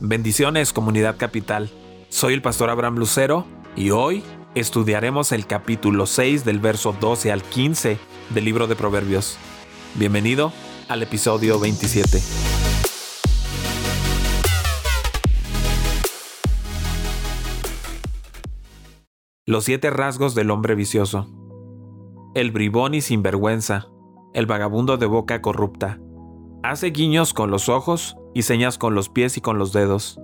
Bendiciones comunidad capital. Soy el pastor Abraham Lucero y hoy estudiaremos el capítulo 6 del verso 12 al 15 del libro de Proverbios. Bienvenido al episodio 27. Los siete rasgos del hombre vicioso. El bribón y sinvergüenza, el vagabundo de boca corrupta. Hace guiños con los ojos y señas con los pies y con los dedos.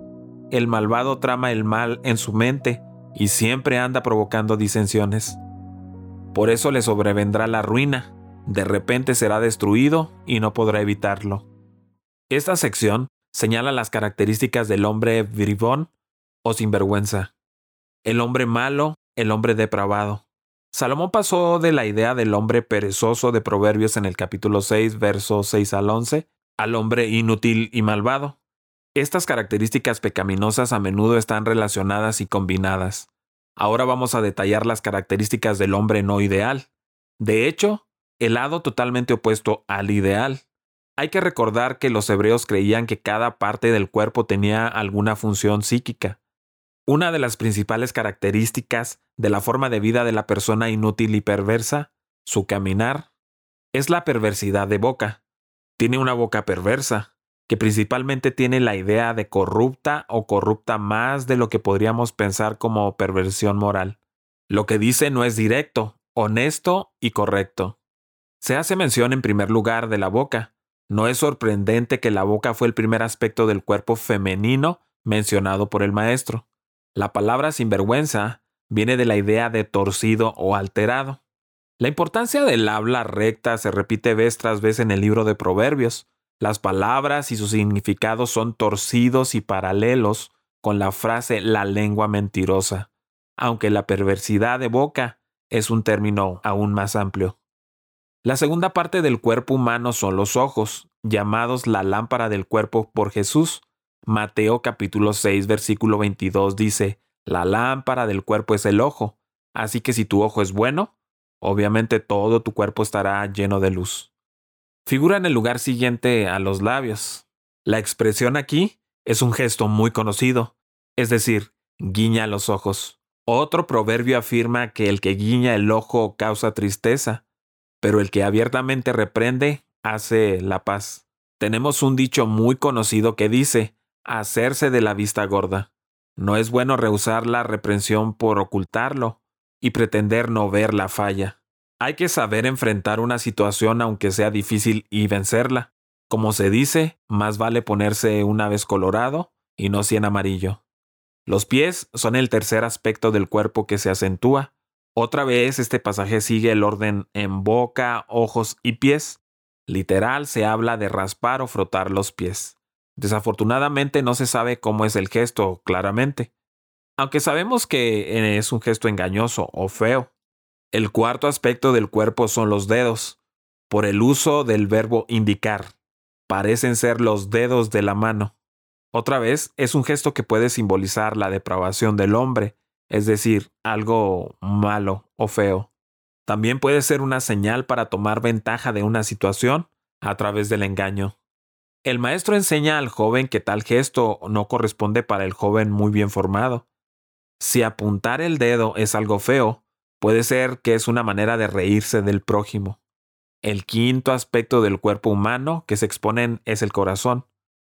El malvado trama el mal en su mente y siempre anda provocando disensiones. Por eso le sobrevendrá la ruina, de repente será destruido y no podrá evitarlo. Esta sección señala las características del hombre bribón o sinvergüenza, el hombre malo, el hombre depravado. Salomón pasó de la idea del hombre perezoso de Proverbios en el capítulo 6, versos 6 al 11, al hombre inútil y malvado. Estas características pecaminosas a menudo están relacionadas y combinadas. Ahora vamos a detallar las características del hombre no ideal. De hecho, el lado totalmente opuesto al ideal. Hay que recordar que los hebreos creían que cada parte del cuerpo tenía alguna función psíquica. Una de las principales características de la forma de vida de la persona inútil y perversa, su caminar, es la perversidad de boca. Tiene una boca perversa, que principalmente tiene la idea de corrupta o corrupta más de lo que podríamos pensar como perversión moral. Lo que dice no es directo, honesto y correcto. Se hace mención en primer lugar de la boca. No es sorprendente que la boca fue el primer aspecto del cuerpo femenino mencionado por el maestro. La palabra sinvergüenza viene de la idea de torcido o alterado. La importancia del habla recta se repite vez tras vez en el libro de Proverbios. Las palabras y sus significados son torcidos y paralelos con la frase la lengua mentirosa, aunque la perversidad de boca es un término aún más amplio. La segunda parte del cuerpo humano son los ojos, llamados la lámpara del cuerpo por Jesús. Mateo capítulo 6 versículo 22 dice, La lámpara del cuerpo es el ojo, así que si tu ojo es bueno, obviamente todo tu cuerpo estará lleno de luz. Figura en el lugar siguiente a los labios. La expresión aquí es un gesto muy conocido, es decir, guiña los ojos. Otro proverbio afirma que el que guiña el ojo causa tristeza, pero el que abiertamente reprende hace la paz. Tenemos un dicho muy conocido que dice, hacerse de la vista gorda. No es bueno rehusar la reprensión por ocultarlo, y pretender no ver la falla. Hay que saber enfrentar una situación aunque sea difícil y vencerla. Como se dice, más vale ponerse una vez colorado y no cien amarillo. Los pies son el tercer aspecto del cuerpo que se acentúa. Otra vez este pasaje sigue el orden en boca, ojos y pies. Literal se habla de raspar o frotar los pies. Desafortunadamente no se sabe cómo es el gesto claramente aunque sabemos que es un gesto engañoso o feo. El cuarto aspecto del cuerpo son los dedos, por el uso del verbo indicar. Parecen ser los dedos de la mano. Otra vez, es un gesto que puede simbolizar la depravación del hombre, es decir, algo malo o feo. También puede ser una señal para tomar ventaja de una situación a través del engaño. El maestro enseña al joven que tal gesto no corresponde para el joven muy bien formado, si apuntar el dedo es algo feo, puede ser que es una manera de reírse del prójimo. El quinto aspecto del cuerpo humano que se exponen es el corazón,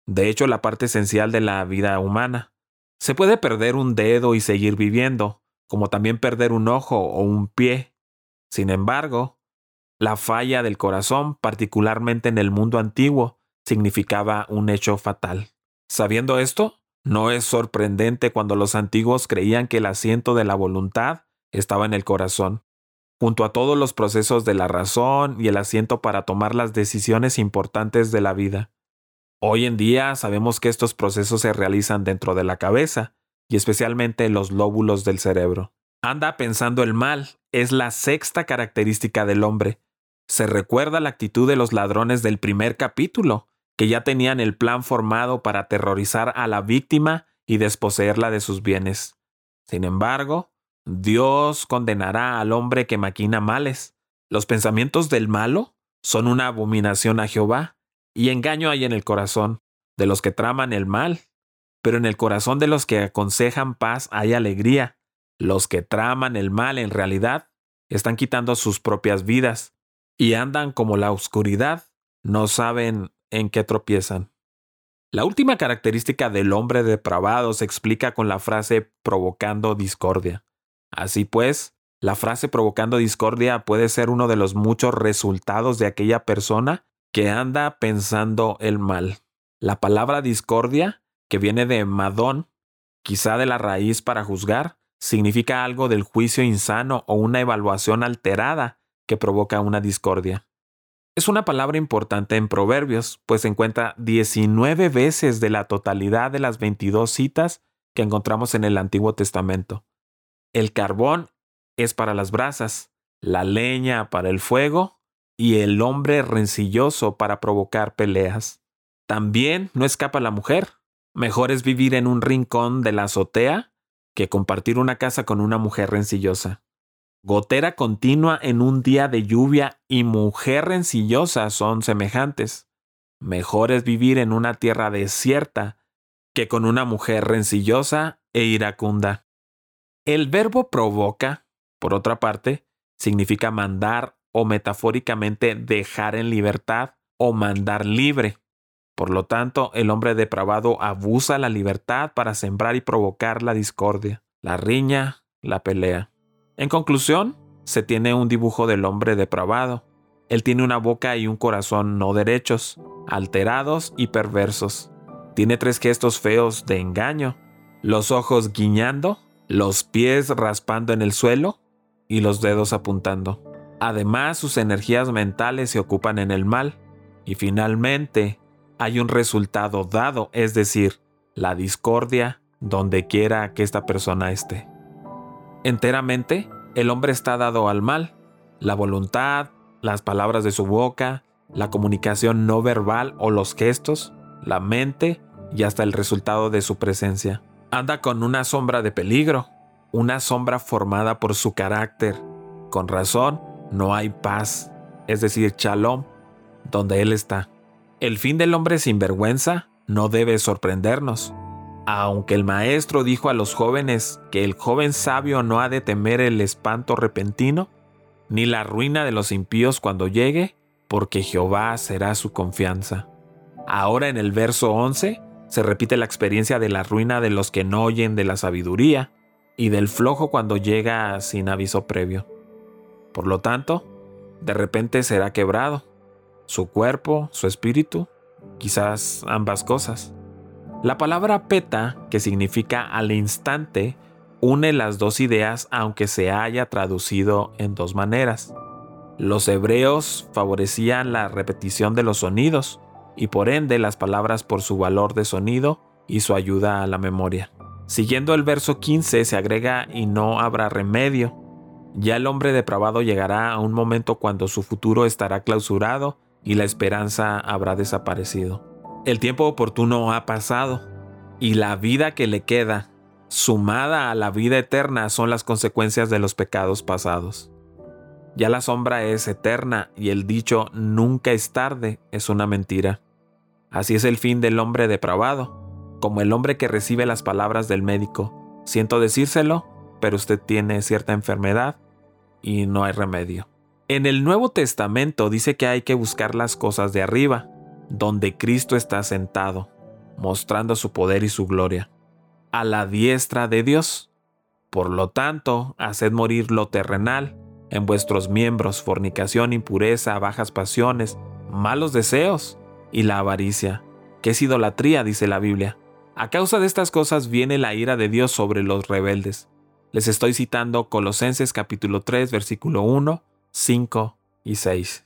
de hecho la parte esencial de la vida humana. Se puede perder un dedo y seguir viviendo, como también perder un ojo o un pie. Sin embargo, la falla del corazón, particularmente en el mundo antiguo, significaba un hecho fatal. Sabiendo esto, no es sorprendente cuando los antiguos creían que el asiento de la voluntad estaba en el corazón, junto a todos los procesos de la razón y el asiento para tomar las decisiones importantes de la vida. Hoy en día sabemos que estos procesos se realizan dentro de la cabeza, y especialmente los lóbulos del cerebro. Anda pensando el mal es la sexta característica del hombre. Se recuerda la actitud de los ladrones del primer capítulo, que ya tenían el plan formado para aterrorizar a la víctima y desposeerla de sus bienes. Sin embargo, Dios condenará al hombre que maquina males. Los pensamientos del malo son una abominación a Jehová, y engaño hay en el corazón de los que traman el mal. pero en el corazón de los que aconsejan paz hay alegría. Los que traman el mal en realidad están quitando sus propias vidas y andan como la oscuridad, no saben en qué tropiezan. La última característica del hombre depravado se explica con la frase provocando discordia. Así pues, la frase provocando discordia puede ser uno de los muchos resultados de aquella persona que anda pensando el mal. La palabra discordia, que viene de madón, quizá de la raíz para juzgar, significa algo del juicio insano o una evaluación alterada que provoca una discordia. Es una palabra importante en Proverbios, pues se encuentra 19 veces de la totalidad de las 22 citas que encontramos en el Antiguo Testamento. El carbón es para las brasas, la leña para el fuego y el hombre rencilloso para provocar peleas. También no escapa la mujer. Mejor es vivir en un rincón de la azotea que compartir una casa con una mujer rencillosa. Gotera continua en un día de lluvia y mujer rencillosa son semejantes. Mejor es vivir en una tierra desierta que con una mujer rencillosa e iracunda. El verbo provoca, por otra parte, significa mandar o metafóricamente dejar en libertad o mandar libre. Por lo tanto, el hombre depravado abusa la libertad para sembrar y provocar la discordia, la riña, la pelea. En conclusión, se tiene un dibujo del hombre depravado. Él tiene una boca y un corazón no derechos, alterados y perversos. Tiene tres gestos feos de engaño, los ojos guiñando, los pies raspando en el suelo y los dedos apuntando. Además, sus energías mentales se ocupan en el mal. Y finalmente, hay un resultado dado, es decir, la discordia donde quiera que esta persona esté. Enteramente, el hombre está dado al mal. La voluntad, las palabras de su boca, la comunicación no verbal o los gestos, la mente y hasta el resultado de su presencia. Anda con una sombra de peligro, una sombra formada por su carácter. Con razón, no hay paz, es decir, shalom, donde Él está. El fin del hombre sin vergüenza no debe sorprendernos. Aunque el maestro dijo a los jóvenes que el joven sabio no ha de temer el espanto repentino, ni la ruina de los impíos cuando llegue, porque Jehová será su confianza. Ahora en el verso 11 se repite la experiencia de la ruina de los que no oyen de la sabiduría y del flojo cuando llega sin aviso previo. Por lo tanto, de repente será quebrado, su cuerpo, su espíritu, quizás ambas cosas. La palabra peta, que significa al instante, une las dos ideas aunque se haya traducido en dos maneras. Los hebreos favorecían la repetición de los sonidos y por ende las palabras por su valor de sonido y su ayuda a la memoria. Siguiendo el verso 15 se agrega y no habrá remedio, ya el hombre depravado llegará a un momento cuando su futuro estará clausurado y la esperanza habrá desaparecido. El tiempo oportuno ha pasado y la vida que le queda, sumada a la vida eterna, son las consecuencias de los pecados pasados. Ya la sombra es eterna y el dicho nunca es tarde es una mentira. Así es el fin del hombre depravado, como el hombre que recibe las palabras del médico. Siento decírselo, pero usted tiene cierta enfermedad y no hay remedio. En el Nuevo Testamento dice que hay que buscar las cosas de arriba, donde Cristo está sentado, mostrando su poder y su gloria, a la diestra de Dios. Por lo tanto, haced morir lo terrenal en vuestros miembros, fornicación, impureza, bajas pasiones, malos deseos y la avaricia, que es idolatría, dice la Biblia. A causa de estas cosas viene la ira de Dios sobre los rebeldes les estoy citando Colosenses capítulo 3, versículo 1, 5 y 6.